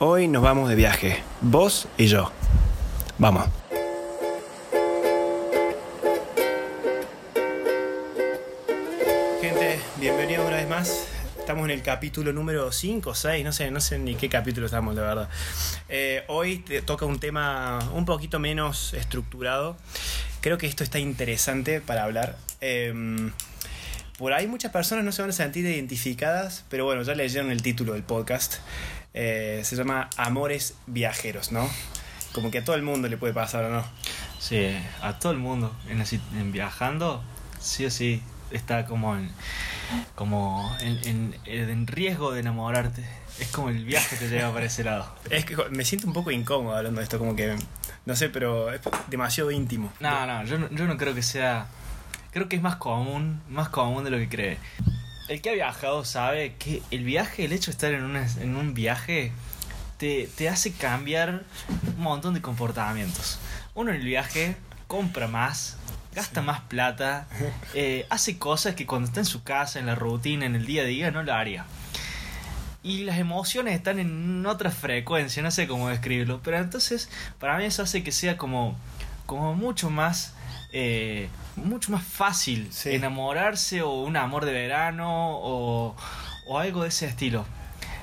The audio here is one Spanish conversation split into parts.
Hoy nos vamos de viaje, vos y yo. Vamos. Gente, bienvenidos una vez más. Estamos en el capítulo número 5 o 6, no sé, no sé ni qué capítulo estamos, la verdad. Eh, hoy te toca un tema un poquito menos estructurado. Creo que esto está interesante para hablar. Em, por ahí muchas personas no se van a sentir identificadas, pero bueno, ya leyeron el título del podcast. Eh, se llama Amores Viajeros, ¿no? Como que a todo el mundo le puede pasar, ¿o no? Sí, a todo el mundo. En, en viajando, sí o sí, está como en, como en, en- en riesgo de enamorarte. Es como el viaje te lleva para ese lado. Es que me siento un poco incómodo hablando de esto, como que, no sé, pero es demasiado íntimo. No, no, yo no, yo no creo que sea... Creo que es más común, más común de lo que cree. El que ha viajado sabe que el viaje, el hecho de estar en, una- en un viaje, te, te hace cambiar un montón de comportamientos. Uno en el viaje compra más, gasta más plata, eh, hace cosas que cuando está en su casa, en la rutina, en el día a día, no lo haría. Y las emociones están en otra frecuencia, no sé cómo describirlo, pero entonces para mí eso hace que sea como, como mucho más... eh, mucho más fácil Sí. enamorarse o un amor de verano o, o algo de ese estilo.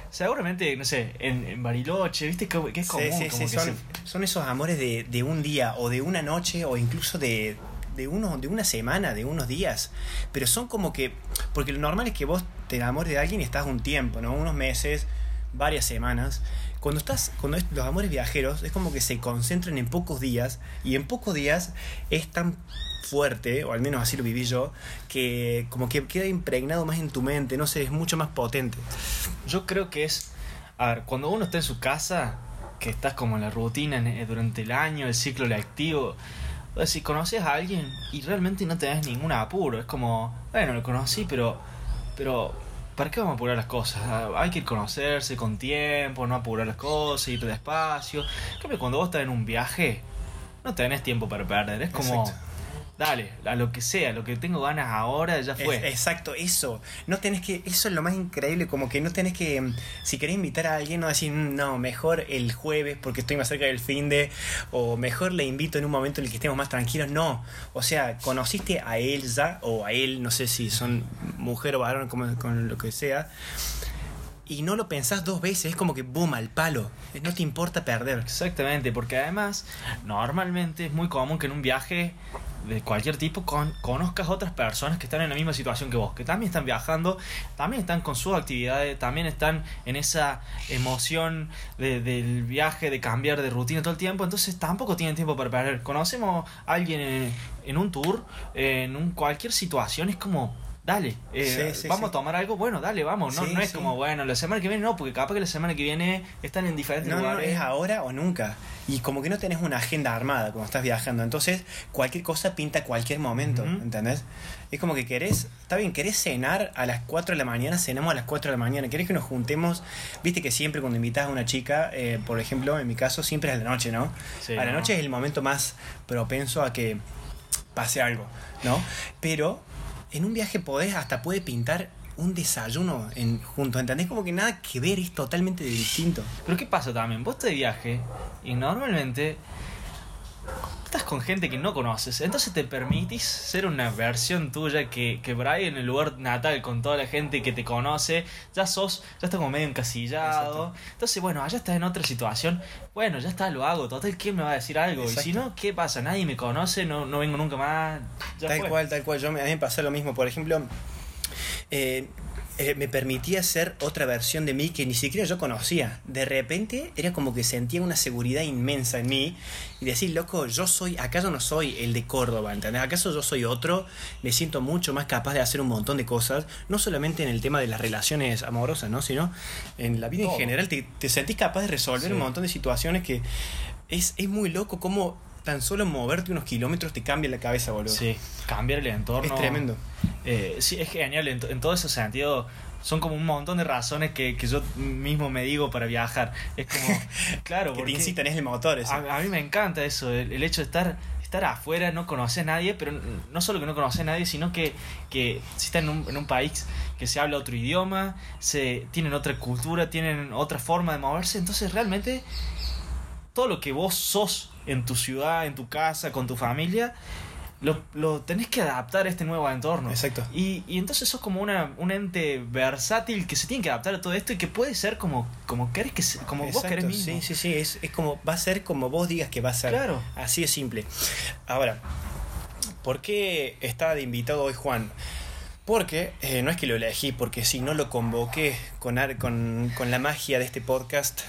Seguramente, no sé, en, en Bariloche, ¿viste? Que, que es común. Sí, sí, como sí, que son, se- son esos amores de, de un día o de una noche o incluso de, de, uno, de una semana, de unos días. Pero son como que. Porque lo normal es que vos te enamores de alguien y estás un tiempo, ¿no? Unos meses, varias semanas. Cuando estás, cuando los amores viajeros es como que se concentran en pocos días y en pocos días es tan fuerte, o al menos así lo viví yo, que como que queda impregnado más en tu mente, no sé, es mucho más potente. Yo creo que es. A ver, cuando uno está en su casa, que estás como en la rutina eh, durante el año, el ciclo lectivo. O si conoces a alguien y realmente no tenés ningún apuro, es como, bueno, lo conocí, pero. Pero. ¿Para qué vamos a apurar las cosas? Ah, Hay que conocerse con tiempo, no apurar las cosas, ir despacio. En cambio, cuando vos estás en un viaje, no tenés tiempo para perder. Es como. Dale, a lo que sea, lo que tengo ganas ahora, ya fue. Es- exacto, eso. No tenés que, eso es lo más increíble, como que no tenés que, mm, si querés invitar a alguien, no decir, "Mm, no, mejor el jueves porque estoy más cerca del fin de, o mejor le invito en un momento en el que estemos más tranquilos. No, o sea, conociste a él ya, o a él, no sé si son mujer o varón, como, con lo que sea, y no lo pensás dos veces, es como que boom, al palo. No te importa perder. Exactamente, porque además normalmente es muy común que en un viaje de cualquier tipo con- conozcas otras personas que están en la misma situación que vos, que también están viajando, también están con sus actividades, también están en esa emoción de- del viaje, de cambiar de rutina todo el tiempo, entonces tampoco tienen tiempo para perder. Conocemos a alguien en, en un tour, en un, cualquier situación, es como... Dale, eh, Sí, sí, vamos sí. a tomar algo, bueno, dale, vamos, no, no es como, bueno, la semana que viene no, porque capaz que la semana que viene están en diferentes No, no, lugares. es ahora o nunca. Y como que no tenés una agenda armada cuando estás viajando. Entonces, cualquier cosa pinta cualquier momento, Ujú. ¿entendés? Es como que querés, está bien, querés cenar a las 4 de la mañana, cenamos a las 4 de la mañana. Querés que nos juntemos, viste que siempre cuando invitas a una chica, eh, por ejemplo, en mi caso, siempre es a la noche, ¿no? A la ¿no? noche es el momento más propenso a que pase algo, ¿no? Pero en un viaje podés, hasta puede pintar un desayuno en, juntos, ¿entendés? Como que nada que ver, es totalmente distinto. Pero ¿qué pasa también? Vos estás de viaje y normalmente estás con gente que no conoces. Entonces te permitís ser una versión tuya que, que por ahí en el lugar natal con toda la gente que te conoce, ya sos, ya estás como medio encasillado. Entonces, bueno, allá estás en otra situación. Bueno, ya está, lo hago. Total, ¿quién me va a decir algo? Y si no, ¿qué pasa? Nadie me conoce, no, no vengo nunca más. Ya tal fue. cual, tal cual. Yo me, a mí me pasó lo mismo. Por ejemplo, eh, eh, me permitía ser otra versión de mí que ni siquiera yo conocía. De repente era como que sentía una seguridad inmensa en mí y decir, loco, yo soy, acaso no soy el de Córdoba, ¿entendés? ¿Acaso yo soy otro? Me siento mucho más capaz de hacer un montón de cosas, no solamente en el tema de las relaciones amorosas, ¿no? Sino en la vida en general. Te, te sentís capaz de resolver Sí. un montón de situaciones que es, es muy loco cómo tan solo moverte unos kilómetros te cambia la cabeza, boludo. Sí, cambiar el entorno. Es tremendo. Eh, sí, es genial. En, to- en todo ese sentido, son como un montón de razones que, que yo mismo me digo para viajar. Es como, claro, Que te porque incitan es el motor, eso. a, a mí me encanta eso, el, el hecho de estar, estar afuera, no conoce a nadie, pero no solo que no conoce a nadie, sino que, que si está en un, en un país que se habla otro idioma, se tienen otra cultura, tienen otra forma de moverse, entonces realmente todo lo que vos sos en tu ciudad, en tu casa, con tu familia, lo, lo tenés que adaptar a este nuevo entorno. Exacto. Y, y entonces sos como una, un ente versátil que se tiene que adaptar a todo esto y que puede ser como, como, querés que como vos querés mismo. Sí, sí, sí, es, es como, va a ser como vos digas que va a ser. Claro. Así de simple. Ahora, ¿por qué está de invitado hoy Juan? Porque eh, no es que lo elegí, porque si no lo convoqué con, con, con la magia de este podcast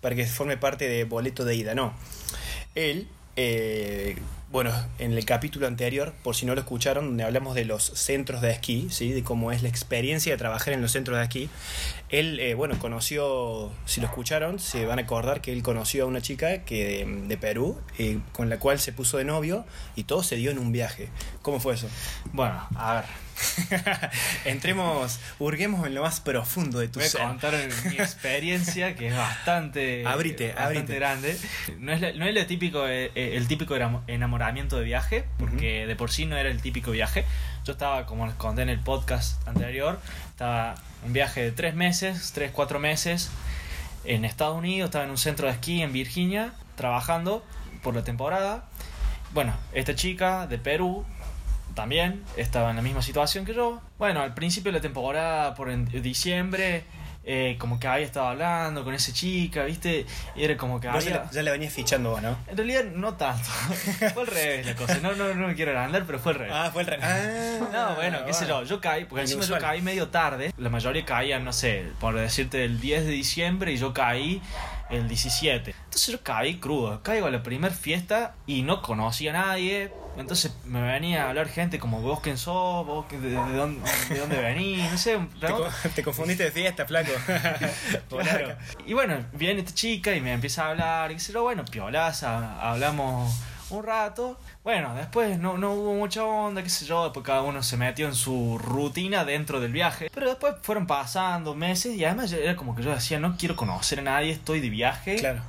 para que forme parte de Boleto de Ida, no. Él, eh, bueno, en el capítulo anterior, por si no lo escucharon, donde hablamos de los centros de esquí, ¿sí? de cómo es la experiencia de trabajar en los centros de esquí, él, eh, bueno, conoció, si lo escucharon, se van a acordar que él conoció a una chica que de, Perú, eh, con la cual se puso de novio y todo se dio en un viaje. ¿Cómo fue eso? Bueno, a ver, Entremos, hurguemos en lo más profundo de tu voy a ser. contar mi experiencia que es bastante, Abrite, bastante abrite. grande. No es, la- no es lo típico, eh, eh, el típico enamo- enamoramiento de viaje, porque de por sí no era el típico viaje. Yo estaba, como les conté en el podcast anterior, estaba un viaje de tres meses, tres, cuatro meses en Estados Unidos, estaba en un centro de esquí en Virginia, trabajando por la temporada. Bueno, esta chica de Perú también estaba en la misma situación que yo. Bueno, al principio de la temporada, por en diciembre, eh, como que había estado hablando con esa chica, ¿viste? Y era como que ya, había... ya la venías fichando vos, ¿no? En realidad no tanto. fue al revés la cosa. No, no, no me quiero agrandar, pero fue al revés. Ah, fue el re- Ah, No, bueno, qué sé yo, yo caí, porque encima yo caí medio tarde, la mayoría caían, no sé, por decirte el 10 de diciembre y yo caí el 17. Entonces yo caí crudo, caigo a la primer fiesta y no conocía a nadie, entonces me venía a hablar gente como vos quién sos, vos de, de dónde, de dónde venís, no sé, Te, te confundiste de fiesta, flaco. Claro. Y bueno, viene esta chica y me empieza a hablar y dice, bueno, piolaza, hablamos un rato. Bueno, después no, no hubo mucha onda, qué sé yo, después cada uno se metió en su rutina dentro del viaje. Pero después fueron pasando meses y además era como que yo decía, no quiero conocer a nadie, estoy de viaje. Claro.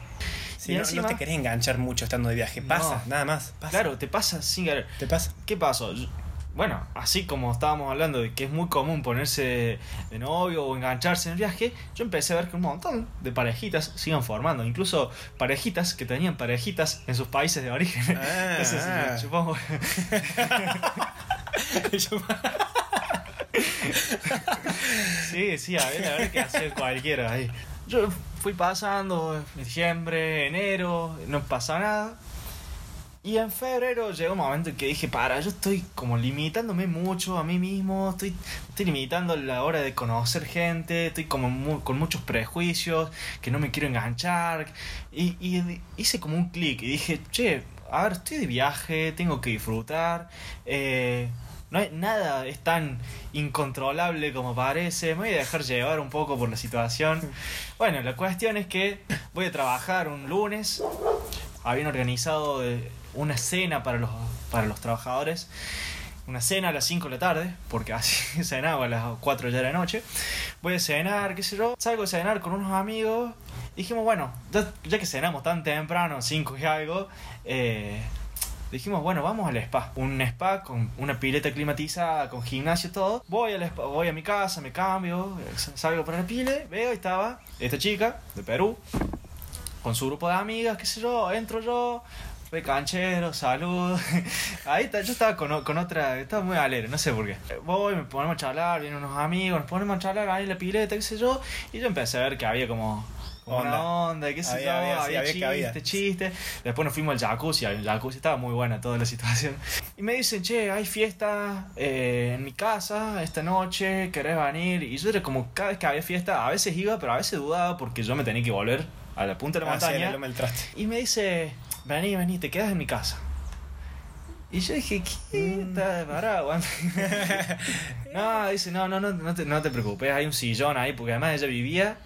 Y no, encima- no te querés enganchar mucho estando de viaje. Pasa, No. nada más. Pasa. Claro, te pasa sin querer. Te pasa. ¿Qué pasó? Bueno, así como estábamos hablando de que es muy común ponerse de novio o engancharse en el viaje, yo empecé a ver que un montón de parejitas sigan formando, incluso parejitas que tenían parejitas en sus países de origen. Ah, Entonces, ah. supongo. sí, sí, a ver, a ver qué hacía cualquiera ahí. Yo fui pasando diciembre, enero, no pasa nada. Y en febrero llegó un momento en que dije, para, yo estoy como limitándome mucho a mí mismo, estoy, estoy limitando la hora de conocer gente, estoy como mu- con muchos prejuicios, que no me quiero enganchar. Y, y hice como un clic y dije, che, a ver, estoy de viaje, tengo que disfrutar. eh, no hay, nada es tan incontrolable como parece. Me voy a dejar llevar un poco por la situación. Bueno, la cuestión es que voy a trabajar un lunes. Habían organizado eh, una cena para los, para los trabajadores. Una cena a las 5 de la tarde, porque así cenaba a las 4 ya de la noche. Voy a cenar, qué sé yo. Salgo a cenar con unos amigos. Dijimos, bueno, ya, ya que cenamos tan temprano, 5 y algo, eh, dijimos, bueno, vamos al spa. Un spa con una pileta climatizada, con gimnasio y todo. Voy al spa, voy a mi casa, me cambio, eh, salgo para la pile, veo y estaba esta chica de Perú, con su grupo de amigas, qué sé yo, entro yo, ve canchero, salud. Ahí está, yo estaba con, con otra, estaba muy alegre, no sé por qué. Voy, me ponemos a charlar, vienen unos amigos, nos ponemos a charlar ahí en la pileta, qué sé yo, y yo empecé a ver que había como como Onda. una onda, qué sé Había- yo, había- sí, había, había chiste, cabida. chiste. Después nos fuimos al jacuzzi, al jacuzzi estaba muy buena toda la situación. Y me dicen, che, hay fiesta eh, en mi casa esta noche, ¿querés venir? Y yo era como, cada vez que había fiesta, a veces iba, pero a veces dudaba porque yo me tenía que volver a la punta de la Ah, sí, montaña. traste. Y me dice, vení, vení, te quedas en mi casa. Y yo dije, ¿qué? Mm. Está aguanta. no, dice, no, no, no, no te, no te preocupes, hay un sillón ahí, porque además ella vivía,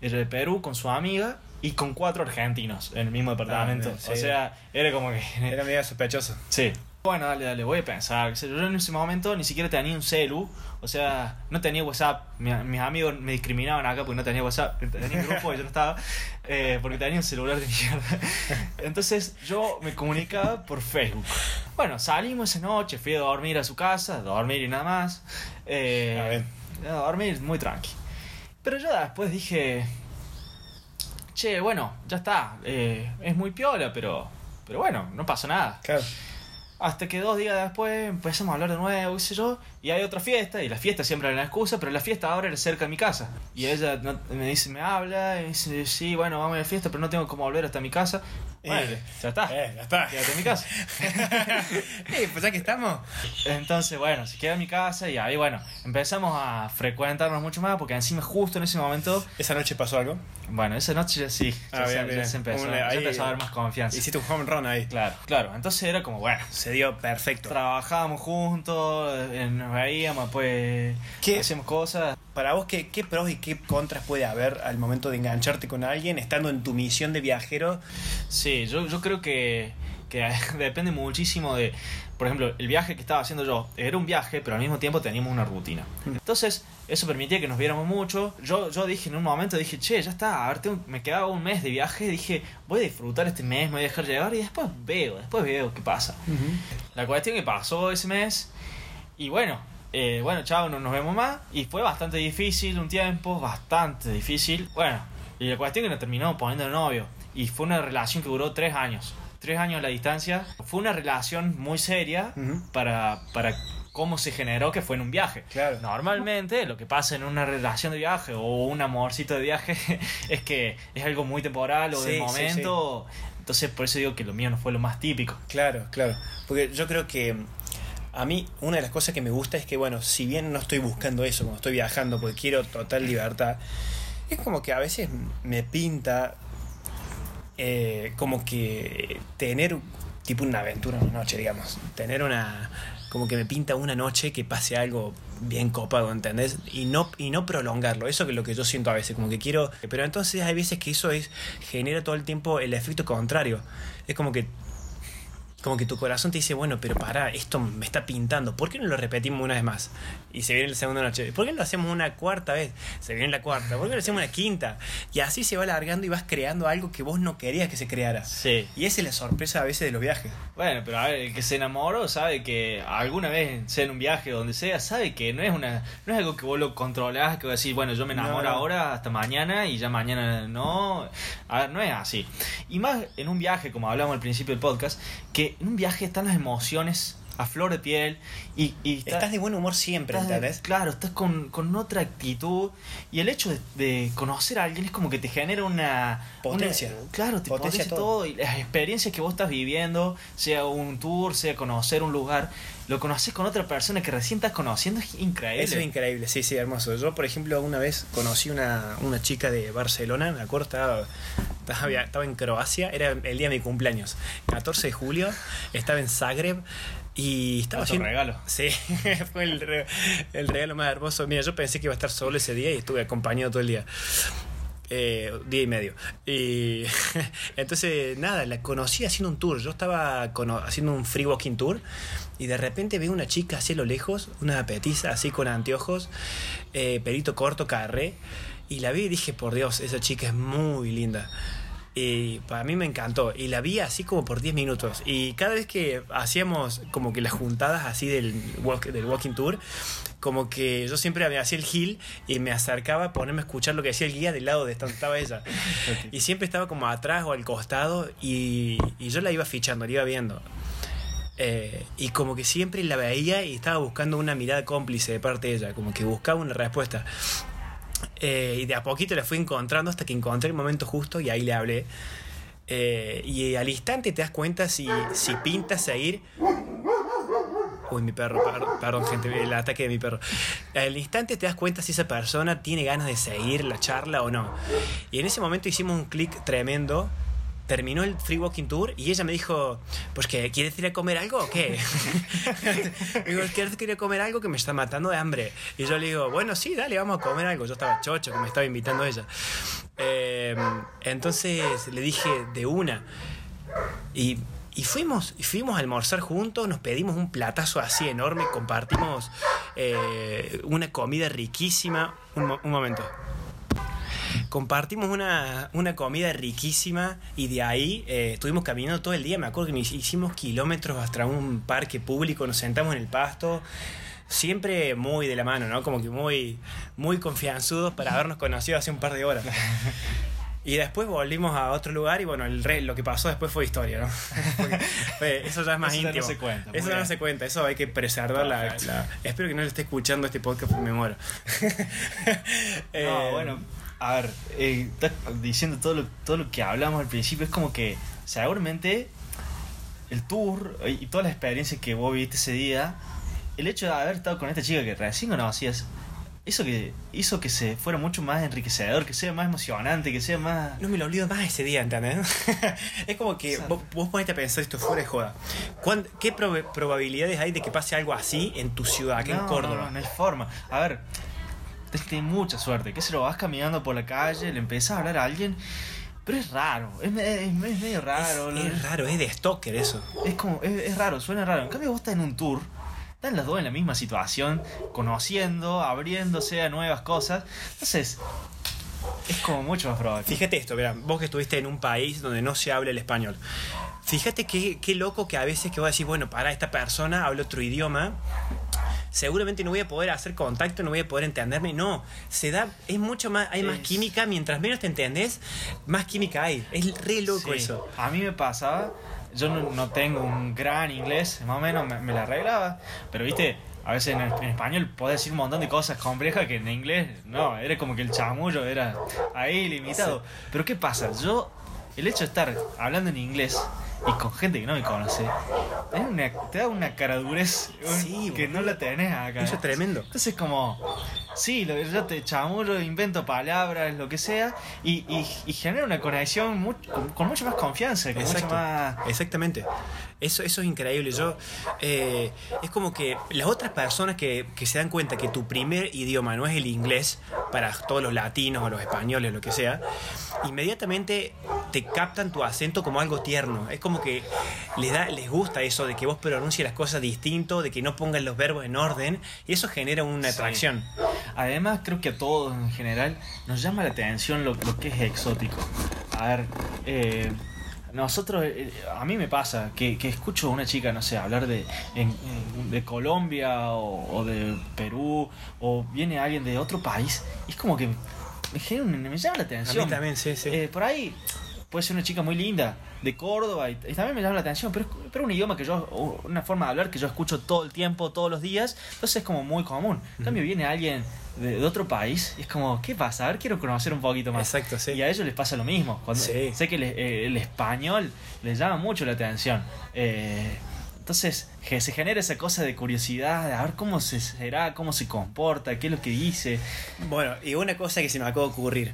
ella de Perú, con su amiga y con cuatro argentinos en el mismo departamento. Ah, sí. O sea, era como que... Era medio sospechoso. Sí. Bueno, dale, dale, voy a pensar. Yo en ese momento ni siquiera tenía un celu, o sea, no tenía WhatsApp. Mi- mis amigos me discriminaban acá porque no tenía WhatsApp. Tenía un grupo y yo no estaba. eh, porque tenía un celular de mierda. Entonces yo me comunicaba por Facebook. Bueno, salimos esa noche, fui a dormir a su casa, a dormir y nada más. Eh, A ver. a dormir muy tranqui. Pero yo después dije, che, bueno, ya está, eh, es muy piola, pero, pero bueno, no pasa nada. Claro. Hasta que dos días después empezamos a hablar de nuevo, qué sé yo, y hay otra fiesta, y la fiesta siempre era la excusa, pero la fiesta ahora era cerca de mi casa. Y ella no- me dice, me habla, y me dice, sí, bueno, vamos a la fiesta, pero no tengo cómo volver hasta mi casa. Bueno, Eh, ya está, Eh, ya está. quédate en mi casa. Eh, pues ya que estamos. Entonces, bueno, se queda en mi casa y ahí, bueno, empezamos a frecuentarnos mucho más, porque encima justo en ese momento, ¿Esa noche pasó algo? bueno, esa noche ya sí, ya, Ah, se, bien, ya bien. se empezó, ya ahí- empezó a haber más confianza. Hiciste un home run ahí. Claro, claro, entonces era como, bueno, Se dio perfecto. trabajábamos juntos, eh, nos veíamos, pues ¿Qué? hacíamos cosas. Para vos, ¿qué, ¿qué pros y qué contras puede haber al momento de engancharte con alguien estando en tu misión de viajero? Sí, yo, yo creo que, que depende muchísimo de, por ejemplo, el viaje que estaba haciendo yo. Era un viaje, pero al mismo tiempo teníamos una rutina. Entonces, eso permitía que nos viéramos mucho. Yo, yo dije en un momento, dije, che, ya está, a ver, tengo- me quedaba un mes de viaje. Dije, voy a disfrutar este mes, me voy a dejar llevar y después veo, después veo qué pasa. La cuestión que pasó ese mes y bueno, eh, bueno, chao, no nos vemos más y fue bastante difícil un tiempo, bastante difícil. Bueno, y la cuestión que nos terminó poniendo de novio y fue una relación que duró tres años. Tres años a la distancia. Fue una relación muy seria para, para cómo se generó que fue en un viaje. Claro. Normalmente lo que pasa en una relación de viaje o un amorcito de viaje es que es algo muy temporal o Sí, de sí, momento. Entonces por eso digo que lo mío no fue lo más típico. Claro, claro. Porque yo creo que a mí una de las cosas que me gusta es que, bueno, si bien no estoy buscando eso cuando estoy viajando, porque quiero total libertad, es como que a veces me pinta eh, como que tener tipo una aventura una noche, digamos. Tener una... Como que me pinta una noche que pase algo bien copado, ¿entendés? Y no, y no prolongarlo. Eso que es lo que yo siento a veces, como que quiero... Pero entonces hay veces que eso es genera todo el tiempo el efecto contrario. Es como que como que tu corazón te dice, bueno, pero pará, esto me está pintando, ¿por qué no lo repetimos una vez más? Y se viene la segunda noche, ¿por qué no lo hacemos una cuarta vez? Se viene la cuarta, ¿por qué no lo hacemos una quinta? Y así se va alargando y vas creando algo que vos no querías que se creara. Sí. Y esa es la sorpresa a veces de los viajes. Bueno, pero a ver, el que se enamoró sabe que alguna vez, sea en un viaje o donde sea, sabe que no es una no es algo que vos lo controlás, que vos decís, bueno, yo me enamoro No, no. ahora hasta mañana y ya mañana no. A ver, no es así. Y más en un viaje, como hablamos al principio del podcast, que en un viaje están las emociones a flor de piel y, y está- Estás de buen humor siempre, estás de- ¿entendés? claro, estás con, con otra actitud y el hecho de, de conocer a alguien es como que te genera una Potencia. una- claro, te Potencia potencia, todo. todo. y las experiencias que vos estás viviendo, sea un tour, sea conocer un lugar, lo conoces con otra persona que recién estás conociendo, es increíble. Eso es increíble, sí, sí, hermoso. Yo, por ejemplo, una vez conocí una, una chica de Barcelona, me acuerdo, estaba, estaba, en Croacia, era el día de mi cumpleaños, 14 de julio, estaba en Zagreb y estaba haciendo- regalo. Sí, fue el, el regalo más hermoso. Mira, yo pensé que iba a estar solo ese día y estuve acompañado todo el día. Eh, día y medio. Y entonces, nada, la conocí haciendo un tour. Yo estaba haciendo un free walking tour y de repente veo una chica así a lo lejos, una petiza así con anteojos, eh, pelito corto, carré. Y la vi y dije, por Dios, esa chica es muy linda. Y para mí me encantó. Y la vi así como por 10 minutos. Y cada vez que hacíamos como que las juntadas así del, walk- del walking tour, como que yo siempre me hacía el hill y me acercaba a ponerme a escuchar lo que decía el guía del lado de donde estaba ella. Y siempre estaba como atrás o al costado y, y yo la iba fichando, la iba viendo. Eh, y como que siempre la veía y estaba buscando una mirada cómplice de parte de ella, como que buscaba una respuesta. Eh, y de a poquito la fui encontrando hasta que encontré el momento justo y ahí le hablé. Eh, y al instante te das cuenta si, si pinta seguir. Uy, mi perro, per- perdón, gente, el ataque de mi perro. Al instante te das cuenta si esa persona tiene ganas de seguir la charla o no. Y en ese momento hicimos un clic tremendo. Terminó el free walking tour y ella me dijo, pues que ¿quieres ir a comer algo o qué? digo, ¿quieres ir a comer algo que me está matando de hambre? Y yo le digo, bueno, sí, dale, vamos a comer algo. Yo estaba chocho, que me estaba invitando ella. Eh, entonces le dije de una. Y, y fuimos, y fuimos a almorzar juntos, nos pedimos un platazo así enorme, compartimos eh, una comida riquísima. Un, mo- un momento. Compartimos una, una comida riquísima y de ahí eh, estuvimos caminando todo el día. Me acuerdo que hicimos kilómetros hasta un parque público, nos sentamos en el pasto. Siempre muy de la mano, ¿no? Como que muy, muy confianzudos para habernos conocido hace un par de horas. Y después volvimos a otro lugar y bueno, el re, lo que pasó después fue historia, ¿no? Porque, eso ya es más Eso ya íntimo. no se cuenta, Eso ya no se cuenta, eso hay que preservar la, la- Espero que no le esté escuchando este podcast porque me muero. Eh, No, bueno, a ver, eh, estás diciendo todo lo, todo lo que hablamos al principio, es como que seguramente el tour eh, y toda la experiencia que vos viviste ese día, el hecho de haber estado con esta chica que recién conocías, eso que hizo que se fuera mucho más enriquecedor, que sea más emocionante, que sea más... No me lo olvido más ese día, ¿entendés? es como que vos, vos ponete a pensar esto fuera de joda. ¿Cuán- ¿Qué prob- probabilidades hay de que pase algo así en tu ciudad, aquí en Córdoba? No, no, no hay forma. A ver, tenés mucha suerte. Que se lo vas caminando por la calle, le empezás a hablar a alguien, pero es raro, es, es me- es medio raro. es, es raro, es de stalker eso. Es como, es, es raro, suena raro. En cambio, vos estás en un tour, están las dos en la misma situación, conociendo, abriéndose a nuevas cosas. Entonces, es como mucho más probable. Fíjate esto, mira, vos que estuviste en un país donde no se habla el español. Fíjate qué, qué loco que a veces que vos decís, bueno, para esta persona habla otro idioma, seguramente no voy a poder hacer contacto, no voy a poder entenderme. No, se da, es mucho más, hay más química, mientras menos te entendés, más química hay. Es re loco Sí. eso. A mí me pasaba, yo no, no tengo un gran inglés, más o menos me, me la arreglaba, pero viste, a veces en, en español podés decir un montón de cosas complejas que en inglés no, era como que el chamullo era ahí limitado. Pero ¿qué pasa? Yo, el hecho de estar hablando en inglés y con gente que no me conoce, te da una, te da una caradurez Sí, que no la tenés acá. Eso es tremendo. Entonces como, sí, lo, yo te chamullo, invento palabras, lo que sea, y, y, y genera una conexión con, con mucha más confianza, con mucha Exacto. más... Exactamente. Eso, eso es increíble. Yo eh, es como que las otras personas que, que se dan cuenta que tu primer idioma no es el inglés para todos los latinos o los españoles, lo que sea, inmediatamente te captan tu acento como algo tierno. Es como que les da, les gusta eso de que vos pronuncies las cosas distinto, de que no pongan los verbos en orden, y eso genera una Sí. atracción. Además, creo que a todos en general nos llama la atención lo, lo que es exótico. A ver, eh, nosotros, eh, a mí me pasa que, que escucho a una chica, no sé, hablar de, en- de Colombia o, o de Perú, o viene alguien de otro país, y es como que me, genera un- me llama la A atención. mí también, sí, sí. Eh, por ahí puede ser una chica muy linda de Córdoba y, y también me llama la atención, pero, es- pero un idioma que yo, una forma de hablar que yo escucho todo el tiempo, todos los días, entonces es como muy común. En cambio viene alguien de, de otro país y es como, ¿qué pasa? A ver, quiero conocer un poquito más. Exacto, sí. Y a ellos les pasa lo mismo. Cuando, Sí. Sé que el, eh, el español les llama mucho la atención. Eh, entonces que se genera esa cosa de curiosidad, de a ver cómo se será, cómo se comporta, qué es lo que dice. Bueno, y una cosa que se me acaba de ocurrir.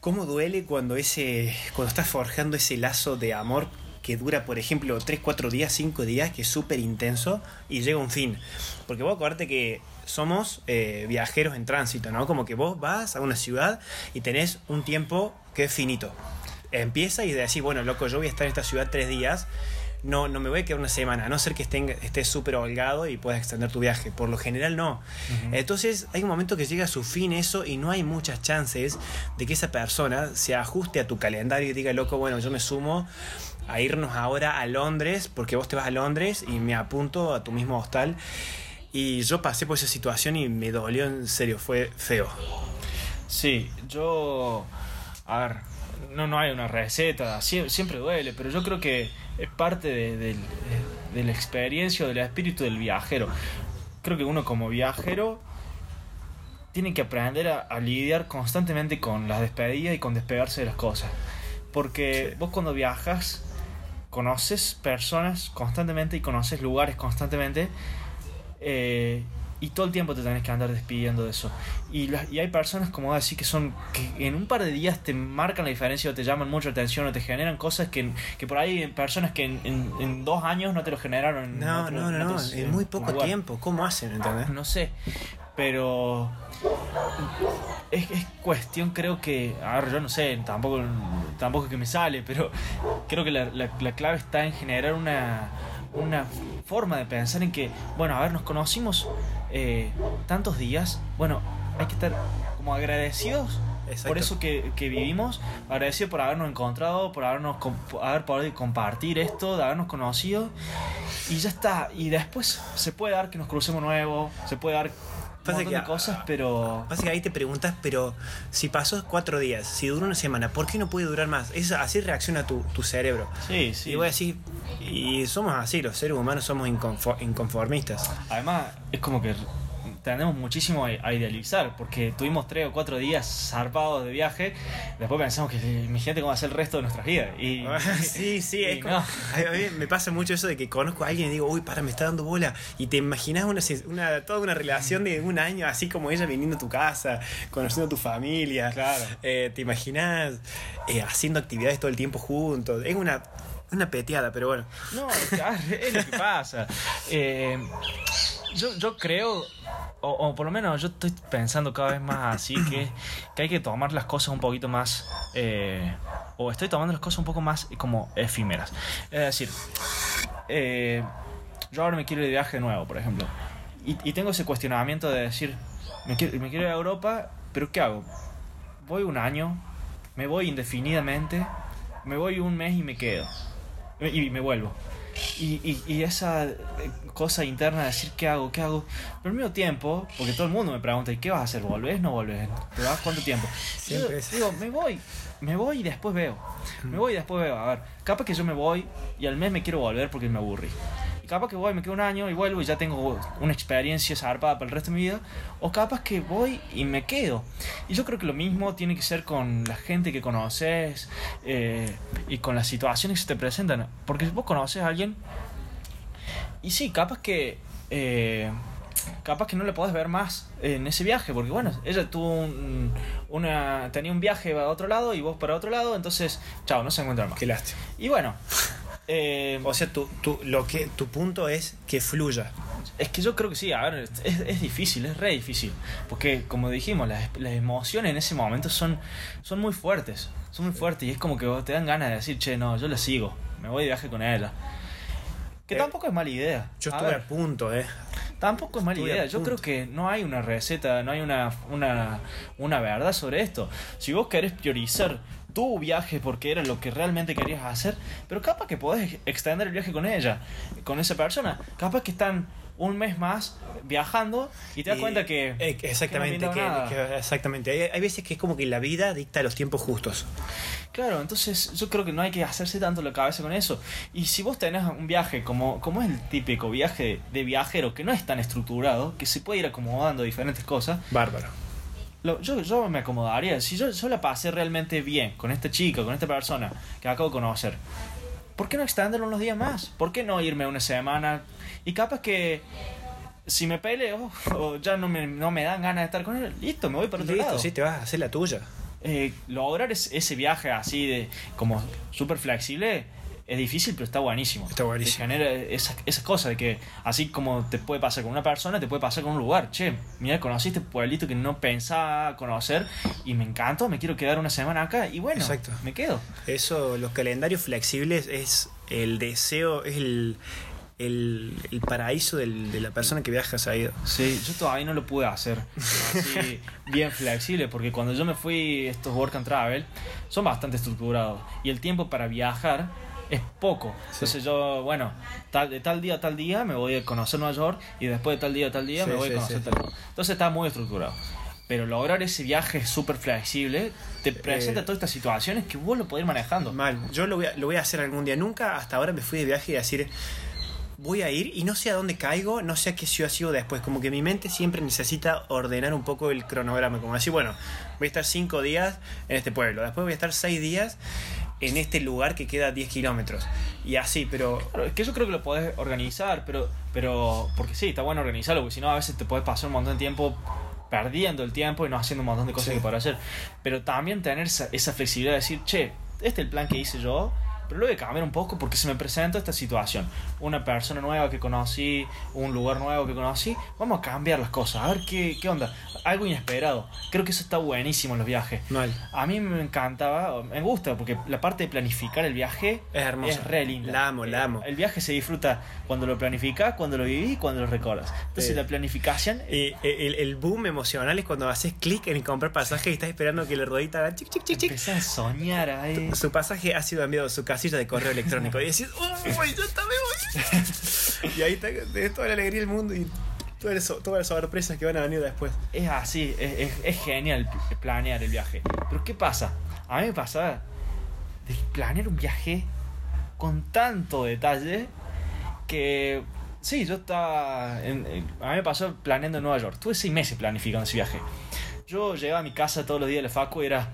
¿Cómo duele cuando ese. cuando estás forjando ese lazo de amor que dura, por ejemplo, 3, 4 días, 5 días, que es súper intenso y llega a un fin? Porque vos acordate que somos eh, viajeros en tránsito, ¿no? Como que vos vas a una ciudad y tenés un tiempo que es finito. Empieza y decís, bueno, loco, yo voy a estar en esta ciudad tres días. No, no me voy a quedar una semana, a no ser que esté- estés súper holgado y puedas extender tu viaje. Por lo general no. Entonces hay un momento que llega a su fin eso y no hay muchas chances de que esa persona se ajuste a tu calendario y diga, loco, bueno, yo me sumo a irnos ahora a Londres porque vos te vas a Londres y me apunto a tu mismo hostal. Y yo pasé por esa situación y me dolió en serio, fue feo. Sí, yo. A ver, no, no hay una receta, sie- siempre duele, pero yo creo que es parte de, del- de la experiencia o del espíritu del viajero. Creo que uno como viajero tiene que aprender a, a lidiar constantemente con las despedidas y con despegarse de las cosas. Porque Sí. vos cuando viajas conoces personas constantemente y conoces lugares constantemente eh, y todo el tiempo te tenés que andar despidiendo de eso. Y, las- y hay personas, como decís, que son que en un par de días te marcan la diferencia o te llaman mucho la atención o te generan cosas que, que por ahí personas que en, en- en dos años no te lo generaron. en No, otro- no, en no, no, en muy poco lugar. tiempo. ¿Cómo hacen, entendés? No sé, pero es, es cuestión, creo que, a ver, yo no sé, tampoco, tampoco es que me sale, pero creo que la, la- la clave está en generar una, una forma de pensar en que, bueno, a ver, nos conocimos eh, tantos días, bueno, hay que estar como agradecidos Exacto. por eso que, que vivimos, agradecido por habernos encontrado, por habernos haber podido compartir esto, de habernos conocido y ya está. Y después se puede dar que nos crucemos nuevo, se puede dar un Pasa montón que- de cosas, pero Pasa que ahí te preguntas, pero si pasó cuatro días, si duró una semana, ¿por qué no puede durar más? Es, así reacciona tu, tu cerebro. sí, sí. Y voy a decir, y somos así, los seres humanos somos inconfo- inconformistas. Además, es como que tendemos muchísimo a idealizar, porque tuvimos tres o cuatro días zarpados de viaje, después pensamos que imagínate cómo va a ser el resto de nuestras vidas. Y, sí, sí, y es como- no. a mí me pasa mucho eso de que conozco a alguien y digo, uy, para, me está dando bola. Y te imaginas una, una, toda una relación de un año, así como ella viniendo a tu casa, conociendo a tu familia. Claro. Eh, te imaginas eh, haciendo actividades todo el tiempo juntos. Es una, una peteada, pero bueno. No, es lo que pasa. Eh, yo, yo creo, o, por lo menos yo estoy pensando cada vez más así, que, que hay que tomar las cosas un poquito más, eh, o estoy tomando las cosas un poco más como efímeras. Es decir, eh, yo ahora me quiero ir viaje nuevo, por ejemplo, y, y tengo ese cuestionamiento de decir, me quiero, me quiero ir a Europa, pero ¿qué hago? Voy un año, me voy indefinidamente, me voy un mes y me quedo. Y me vuelvo. Y, y, y esa eh, cosa interna de decir qué hago, qué hago. Pero al mismo tiempo, porque todo el mundo me pregunta, ¿y qué vas a hacer? ¿Volvés? ¿No volvés? ¿Te vas cuánto tiempo? Yo digo, me voy, me voy y después veo. Me voy y después veo. A ver, capaz que yo me voy y al mes me quiero volver porque me aburrí. Capaz que voy, me quedo un año y vuelvo y ya tengo una experiencia zarpada para el resto de mi vida. O capaz que voy y me quedo. Y yo creo que lo mismo tiene que ser con la gente que conoces eh, y con las situaciones que se te presentan. Porque vos conoces a alguien y sí, capaz que... eh, capaz que no le podés ver más en ese viaje, porque bueno, ella tuvo un, una, tenía un viaje a otro lado y vos para otro lado, entonces, chao, no se encuentran más. Qué lástima. Y bueno, eh, O sea, tu, tu, lo que, tu punto es que fluya. es que yo creo que sí, a ver, es, es difícil, es re difícil, porque como dijimos, las, las emociones en ese momento son, son muy fuertes, son muy fuertes y es como que te dan ganas de decir, che, no, yo la sigo, me voy de viaje con ella. Que Eh, tampoco es mala idea. Yo A estuve ver, a punto, ¿eh? Tampoco es mala Estuve idea. Yo creo que no hay una receta, no hay una, una, una verdad sobre esto. Si vos querés priorizar tu viaje porque era lo que realmente querías hacer, pero capaz que podés extender el viaje con ella, con esa persona. Capaz que están un mes más viajando y te das Y- cuenta que... exactamente, que no que- exactamente. Hay, hay veces que es como que la vida dicta los tiempos justos. Claro, entonces yo creo que no hay que hacerse tanto la cabeza con eso. Y si vos tenés un viaje como, como es el típico viaje de viajero, que no es tan estructurado, que se puede ir acomodando diferentes cosas, Bárbaro. Lo- yo, yo me acomodaría. Si yo, yo la pasé realmente bien con esta chica, con esta persona que acabo de conocer, ¿por qué no extenderlo unos días más? ¿Por qué no irme una semana? Y capaz que si me peleo o ya no me, no me dan ganas de estar con él, listo, me voy para otro Listo, lado. sí, te vas a hacer la tuya. Eh, lograr es- ese viaje así de como súper flexible es difícil, pero está buenísimo. Está buenísimo. Te genera esa, esa cosa de que así como te puede pasar con una persona, te puede pasar con un lugar. Che, mira, conocí este pueblito que no pensaba conocer y me encantó, me quiero quedar una semana acá y bueno, Exacto. me quedo. Eso, los calendarios flexibles es el deseo, es el, el, el paraíso del- de la persona que viaja a ido. Sí, yo todavía no lo pude hacer así bien flexible porque cuando yo me fui estos work and travel son bastante estructurados y el tiempo para viajar es poco. Entonces yo, bueno, tal, de tal día a tal día me voy a conocer Nueva York y después de tal día a tal día Sí, me voy sí, a conocer sí. tal Entonces está muy estructurado. Pero lograr ese viaje súper flexible te presenta todas estas situaciones que vos lo podés ir manejando. Mal. Yo lo voy, a, lo voy a hacer algún día. Nunca hasta ahora me fui de viaje y decir, voy a ir y no sé a dónde caigo, no sé a qué ciudad sigo después. Como que mi mente siempre necesita ordenar un poco el cronograma. Como decir, bueno, voy a estar cinco días en este pueblo, después voy a estar seis días en este lugar que queda a 10 kilómetros. Y así, pero Claro, es que yo creo que lo podés organizar, pero, pero porque sí, está bueno organizarlo, porque si no a veces te puedes pasar un montón de tiempo perdiendo el tiempo y no haciendo un montón de cosas Sí. que poder hacer. Pero también tener esa, esa flexibilidad de decir, che, este es el plan que hice yo, pero lo voy a cambiar un poco porque se me presenta esta situación. Una persona nueva que conocí, un lugar nuevo que conocí, vamos a cambiar las cosas, a ver qué, qué onda. Algo inesperado. Creo que eso está buenísimo en los viajes. Mal. A mí me encantaba, me gusta, porque la parte de planificar el viaje Es hermoso. es re linda. La amo, la amo. El viaje se disfruta cuando lo planificas, cuando lo vivís y cuando lo recordas. Entonces Sí. la planificación Y eh, el, el boom emocional es cuando haces clic en comprar pasaje y estás esperando que la ruedita haga chic, chic, chic, chic. a soñar ahí. Su pasaje ha sido enviado a su casilla de correo electrónico. Y decís, ¡Uy, ya está, me voy! y ahí tenés toda la alegría del mundo y todas las, todas las sorpresas que van a venir después. Es así, es, es- es genial pl- planear el viaje. Pero ¿qué pasa? A mí me pasaba de planear un viaje con tanto detalle que... Sí, yo estaba... en- en- a mí me pasó planeando en Nueva York. Tuve seis meses planificando ese viaje. Yo llegaba a mi casa todos los días de la facu y era...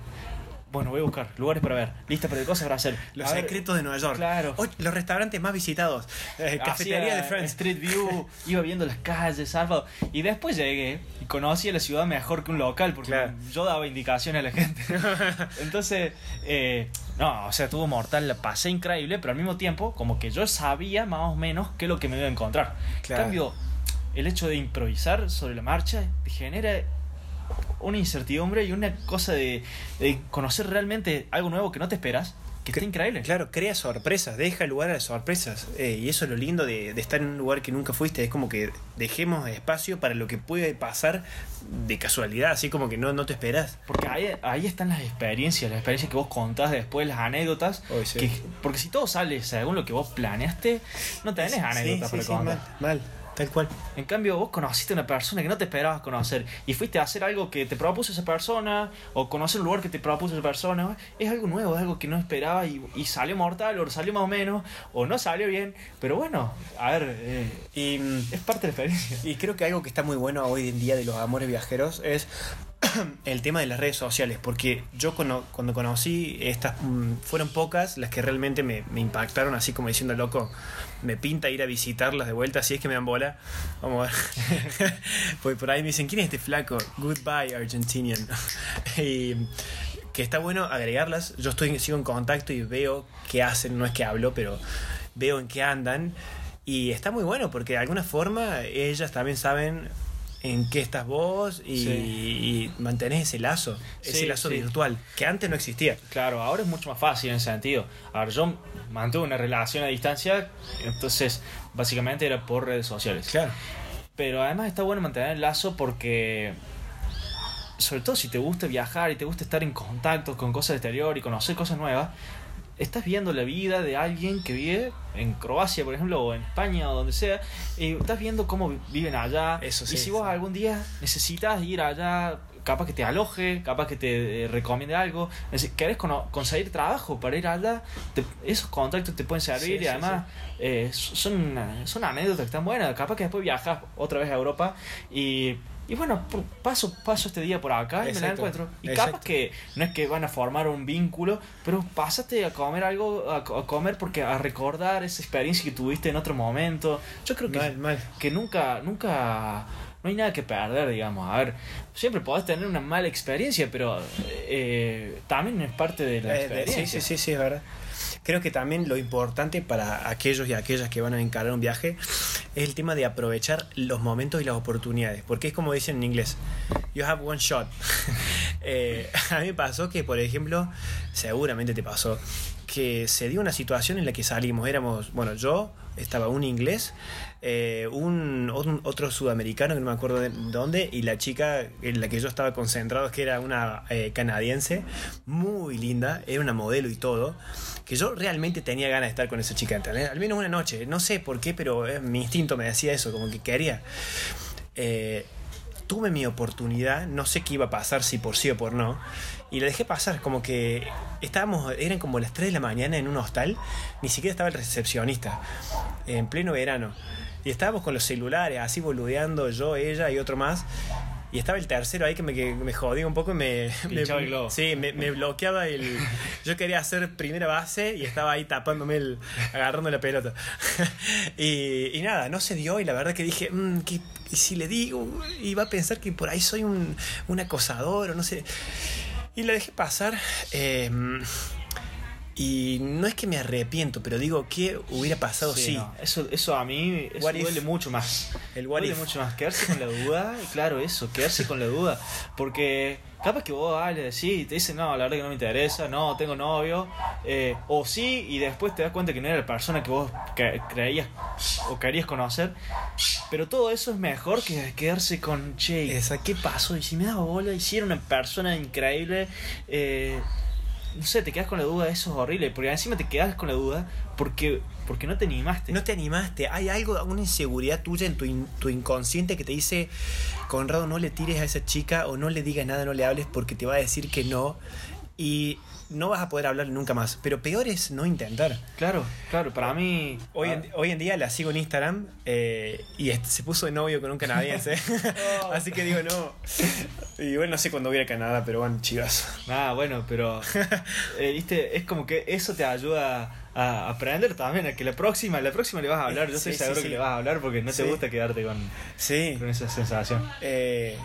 Bueno, voy a buscar lugares para ver, listas para cosas para hacer. Los ver, secretos de Nueva York. Claro. Hoy, los restaurantes más visitados. Eh, cafetería de Friends. Street View, iba viendo las calles, Salvador. Y después llegué y conocí a la ciudad mejor que un local, porque Claro. yo daba indicaciones a la gente. Entonces, eh, no, o sea, estuvo mortal, la pasé increíble, pero al mismo tiempo, como que yo sabía más o menos qué es lo que me iba a encontrar. Claro. En cambio, el hecho de improvisar sobre la marcha genera una incertidumbre y una cosa de, de conocer realmente algo nuevo que no te esperas, que está increíble. Claro, crea sorpresas, deja lugar a las sorpresas. Eh, y eso es lo lindo de, de estar en un lugar que nunca fuiste. Es como que dejemos espacio para lo que puede pasar de casualidad, así como que no, no te esperas. Porque ahí, ahí están las experiencias, las experiencias que vos contás después, las anécdotas. Sí. que- porque si todo sale según lo que vos planeaste, no tenés anécdotas Sí, para sí, sí, contar. mal, mal, tal cual. En cambio, vos conociste a una persona que no te esperabas conocer y fuiste a hacer algo que te propuso esa persona o conocer un lugar que te propuso esa persona. Es algo nuevo, es algo que no esperabas y, y salió mortal o salió más o menos o no salió bien. Pero bueno, a ver, eh, Y, mm, es parte de la experiencia. y creo que algo que está muy bueno hoy en día de los amores viajeros es el tema de las redes sociales, porque yo cono- cuando conocí estas, mm, fueron pocas las que realmente me, me impactaron, así como diciendo, loco, me pinta ir a visitarlas de vuelta, si es que me dan bola, vamos a ver. pues por ahí me dicen, ¿quién es este flaco? Goodbye, Argentinian. y que está bueno agregarlas, yo estoy, sigo en contacto y veo qué hacen, no es que hablo, pero veo en qué andan. Y está muy bueno porque de alguna forma ellas también saben en qué estás vos y, Sí. y mantenés ese lazo, ese Sí, lazo sí. virtual, que antes no existía. Claro, ahora es mucho más fácil en ese sentido. A ver, yo mantuve una relación a distancia, entonces básicamente era por redes sociales. Claro. Pero además está bueno mantener el lazo porque, sobre todo si te gusta viajar y te gusta estar en contacto con cosas exterior y conocer cosas nuevas, estás viendo la vida de alguien que vive en Croacia, por ejemplo, o en España o donde sea, y estás viendo cómo viven allá. Eso sí, y si vos sí. algún día necesitas ir allá, capaz que te aloje, capaz que te eh, recomiende algo, neces- querés conseguir trabajo para ir allá, te- esos contactos te pueden servir Sí, y además eh, son, son anécdotas que están buenas. Capaz que después viajas otra vez a Europa y, y bueno, paso, paso este día por acá y me la Exacto, encuentro. Y exacto. capaz que no es que van a formar un vínculo, pero pásate a comer algo, a, a comer porque a recordar esa experiencia que tuviste en otro momento. Yo creo que, Mal, mal. que nunca, nunca, no hay nada que perder, digamos. A ver, siempre podés tener una mala experiencia, pero eh, también es parte de la Eh, experiencia. sí, sí, sí, sí, es verdad. Creo que también lo importante para aquellos y aquellas que van a encarar un viaje es el tema de aprovechar los momentos y las oportunidades. Porque es como dicen en inglés, you have one shot. Eh, a mí me pasó que, por ejemplo, seguramente te pasó, que se dio una situación en la que salimos. Éramos, bueno, yo, estaba un inglés, eh, un, otro sudamericano que no me acuerdo de dónde, y la chica en la que yo estaba concentrado, que era una eh, canadiense, muy linda, era una modelo y todo, que yo realmente tenía ganas de estar con esa chica, ¿entendés? al menos una noche, no sé por qué, pero eh, mi instinto me decía eso, como que quería. Tuve mi oportunidad, no sé qué iba a pasar, si por sí o por no, y la dejé pasar, como que estábamos, eran como las 3 de la mañana en un hostal, ni siquiera estaba el recepcionista, en pleno verano, y estábamos con los celulares, así boludeando yo, ella y otro más, y estaba el tercero ahí que me, que me jodía un poco y me, me, Pinchaba el globo. sí, me, me bloqueaba el... Yo quería hacer primera base y estaba ahí tapándome el... agarrando la pelota. y, y nada, no se dio y la verdad que dije, "Mm, ¿qué- y si le digo, iba a pensar que por ahí soy un, un acosador o no sé. Y la dejé pasar. eh, Y no es que me arrepiento, pero digo, ¿qué hubiera pasado Sí, si? no, eso, eso a mí eso if? duele mucho más. El what duele if. mucho más. Quedarse con la duda, y claro, eso, quedarse con la duda. Porque capaz que vos ah, le decís y te dicen, no, la verdad que no me interesa, no, tengo novio. eh, o sí, y después te das cuenta que no era la persona que vos creías o querías conocer. Pero todo eso es mejor que quedarse con, che. ¿qué pasó? Y si me da bola, y si era una persona increíble. eh, no sé, te quedas con la duda, eso es horrible. Porque encima te quedas con la duda porque, porque no te animaste. No te animaste. Hay algo, alguna inseguridad tuya en tu, tu inconsciente que te dice, Conrado, no le tires a esa chica o no le digas nada, no le hables porque te va a decir que no. Y no vas a poder hablar nunca más. Pero peor es no intentar. Claro, claro, para mí. Hoy en, hoy en día la sigo en Instagram eh, y se puso de novio con un canadiense. Oh. Así que digo, no. Y bueno, no sé cuándo voy a Canadá, pero bueno, chivas. Nada, bueno, pero. eh, Viste, es como que eso te ayuda a aprender también. A que la próxima, la próxima le vas a hablar. Yo estoy Sí, seguro sí, que le vas a hablar porque no te gusta quedarte con, con esa sensación. Eh,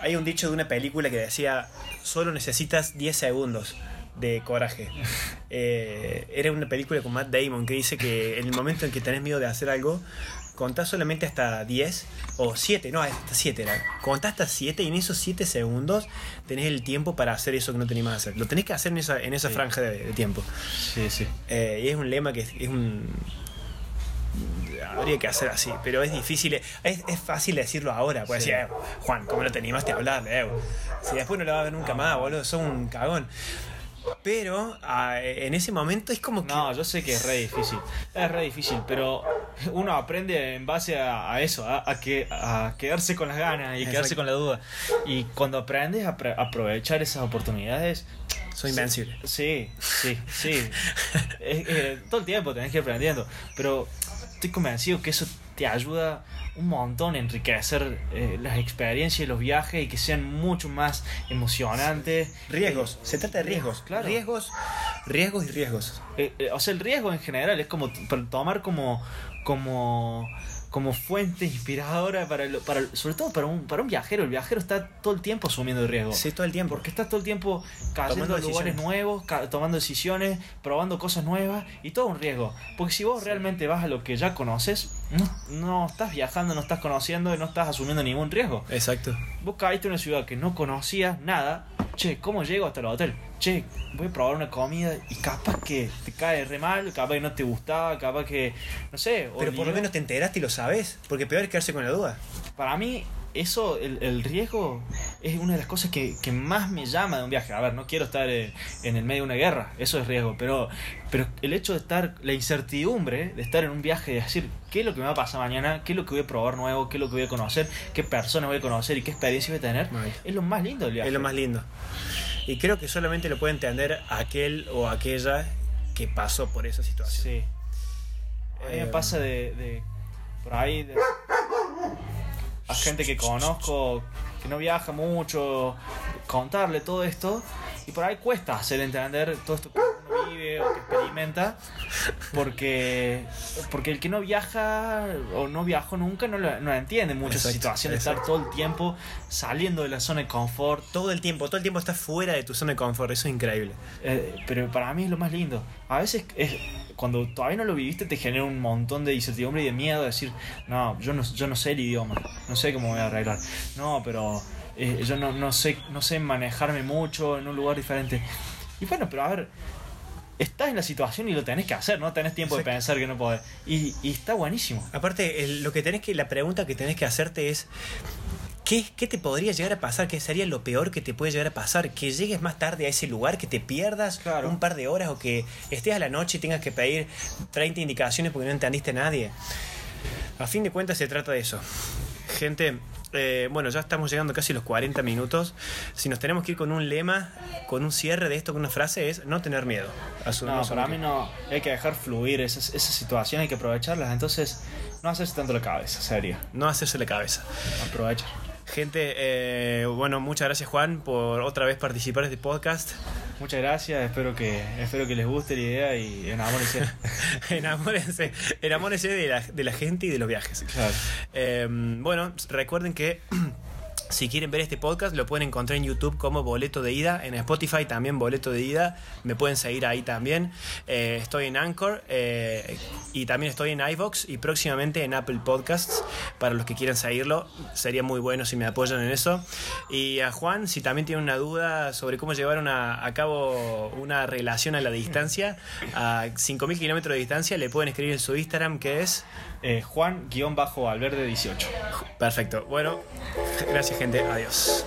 hay un dicho de una película que decía, solo necesitas 10 segundos de coraje. Eh, era una película con Matt Damon que dice que en el momento en que tenés miedo de hacer algo, contás solamente hasta 10 o 7, no, hasta 7 era. Contás hasta 7 y en esos 7 segundos tenés el tiempo para hacer eso que no tenías a hacer. Lo tenés que hacer en esa, en esa Sí. franja de, de tiempo. Sí, sí. Eh, y es un lema que es, es un... Habría que hacer así, pero es difícil. Es, es fácil decirlo ahora. Pues Sí. decir, "Eh, Juan, ¿cómo no te animaste a hablarle? eh? Si después no lo vas a ver nunca más, boludo, sos un cagón. Pero ah, en ese momento es como que. No, yo sé que es re difícil. Es re difícil, pero uno aprende en base a, a eso, a, a que, a quedarse con las ganas y quedarse Exacto. con la duda. Y cuando aprendes a aprovechar esas oportunidades, soy invencible. Sí, sí, sí. Es- eh, todo el tiempo tenés que ir aprendiendo. Pero estoy convencido que eso te ayuda un montón enriquecer eh, las experiencias y los viajes y que sean mucho más emocionantes. Riesgos, se trata de riesgos. Claro. Riesgos, riesgos y riesgos. Eh, eh, o sea, el riesgo en general es como para tomar como como como fuente inspiradora para, el- para sobre todo para un para un viajero el viajero está todo el tiempo asumiendo el riesgo Sí, todo el tiempo. porque estás todo el tiempo cayendo a lugares nuevos, ca- tomando decisiones, probando cosas nuevas y todo un riesgo. Porque si vos realmente vas a lo que ya conoces, no, no estás viajando, no estás conociendo y no estás asumiendo ningún riesgo. Exacto. Vos caíste en una ciudad que no conocías nada, che, ¿cómo llego hasta el hotel? Che, voy a probar una comida y capaz que te cae re mal, capaz que no te gustaba, capaz que, no sé. Pero por lo menos te enteraste y lo sabes. Porque peor es quedarse con la duda. Para mí, eso, el, el riesgo, es una de las cosas que, que más me llama de un viaje. A ver, no quiero estar eh, en el medio de una guerra, eso es riesgo, pero, pero el hecho de estar, la incertidumbre de estar en un viaje, de decir qué es lo que me va a pasar mañana, qué es lo que voy a probar nuevo, qué es lo que voy a conocer, qué personas voy a conocer y qué experiencia voy a tener, es lo más lindo del viaje. Es lo más lindo. Y creo que solamente lo puede entender aquel o aquella que pasó por esa situación. Sí. A mí me Eh, pasa de, de- por ahí de- a gente que conozco que no viaja mucho, contarle todo esto y por ahí cuesta hacer entender todo esto que experimenta porque porque el que no viaja o no viajó nunca no, lo- no entiende mucho esa situación de estar todo el tiempo saliendo de la zona de confort Todo el tiempo, todo el tiempo estás fuera de tu zona de confort, eso es increíble. Eh, pero para mí es lo más lindo. A veces es, cuando todavía no lo viviste te genera un montón de incertidumbre y de miedo de decir, no, yo no, yo no sé el idioma, no sé cómo voy a arreglar. No, pero eh, yo no, no, sé, no sé manejarme mucho en un lugar diferente. Y bueno, pero a ver, estás en la situación y lo tenés que hacer, no tenés tiempo de pensar que no podés. Y, y está buenísimo. Aparte, el- lo que tenés que, la pregunta que tenés que hacerte es. ¿Qué, ¿Qué te podría llegar a pasar? ¿Qué sería lo peor que te puede llegar a pasar? Que llegues más tarde a ese lugar, que te pierdas Claro. un par de horas o que estés a la noche y tengas que pedir 30 indicaciones porque no entendiste a nadie. A fin de cuentas se trata de eso. Gente, eh, bueno, ya estamos llegando casi a los 40 minutos. Si nos tenemos que ir con un lema, con un cierre de esto, con una frase, es no tener miedo. No, para mí no. Hay que dejar fluir esas, esas situaciones, hay que aprovecharlas. Entonces, no hacerse tanto la cabeza, sería. no hacerse la cabeza. Aprovecha. Gente, eh, bueno, muchas gracias Juan por otra vez participar de este podcast. Muchas gracias, espero que, espero que les guste la idea y enamórense. enamórense, enamórense de la, de la gente y de los viajes. claro. Eh, bueno, recuerden que Si quieren ver este podcast, lo pueden encontrar en YouTube como Boleto de Ida. En Spotify también Boleto de Ida. Me pueden seguir ahí también. Eh, estoy en Anchor eh, y también estoy en iVox y próximamente en Apple Podcasts. Para los que quieran seguirlo, sería muy bueno si me apoyan en eso. Y a Juan, si también tiene una duda sobre cómo llevar a cabo una relación a la distancia, a 5.000 kilómetros de distancia, le pueden escribir en su Instagram que es... Eh, Juan-Valverde18. Perfecto. Bueno, gracias gente. Adiós.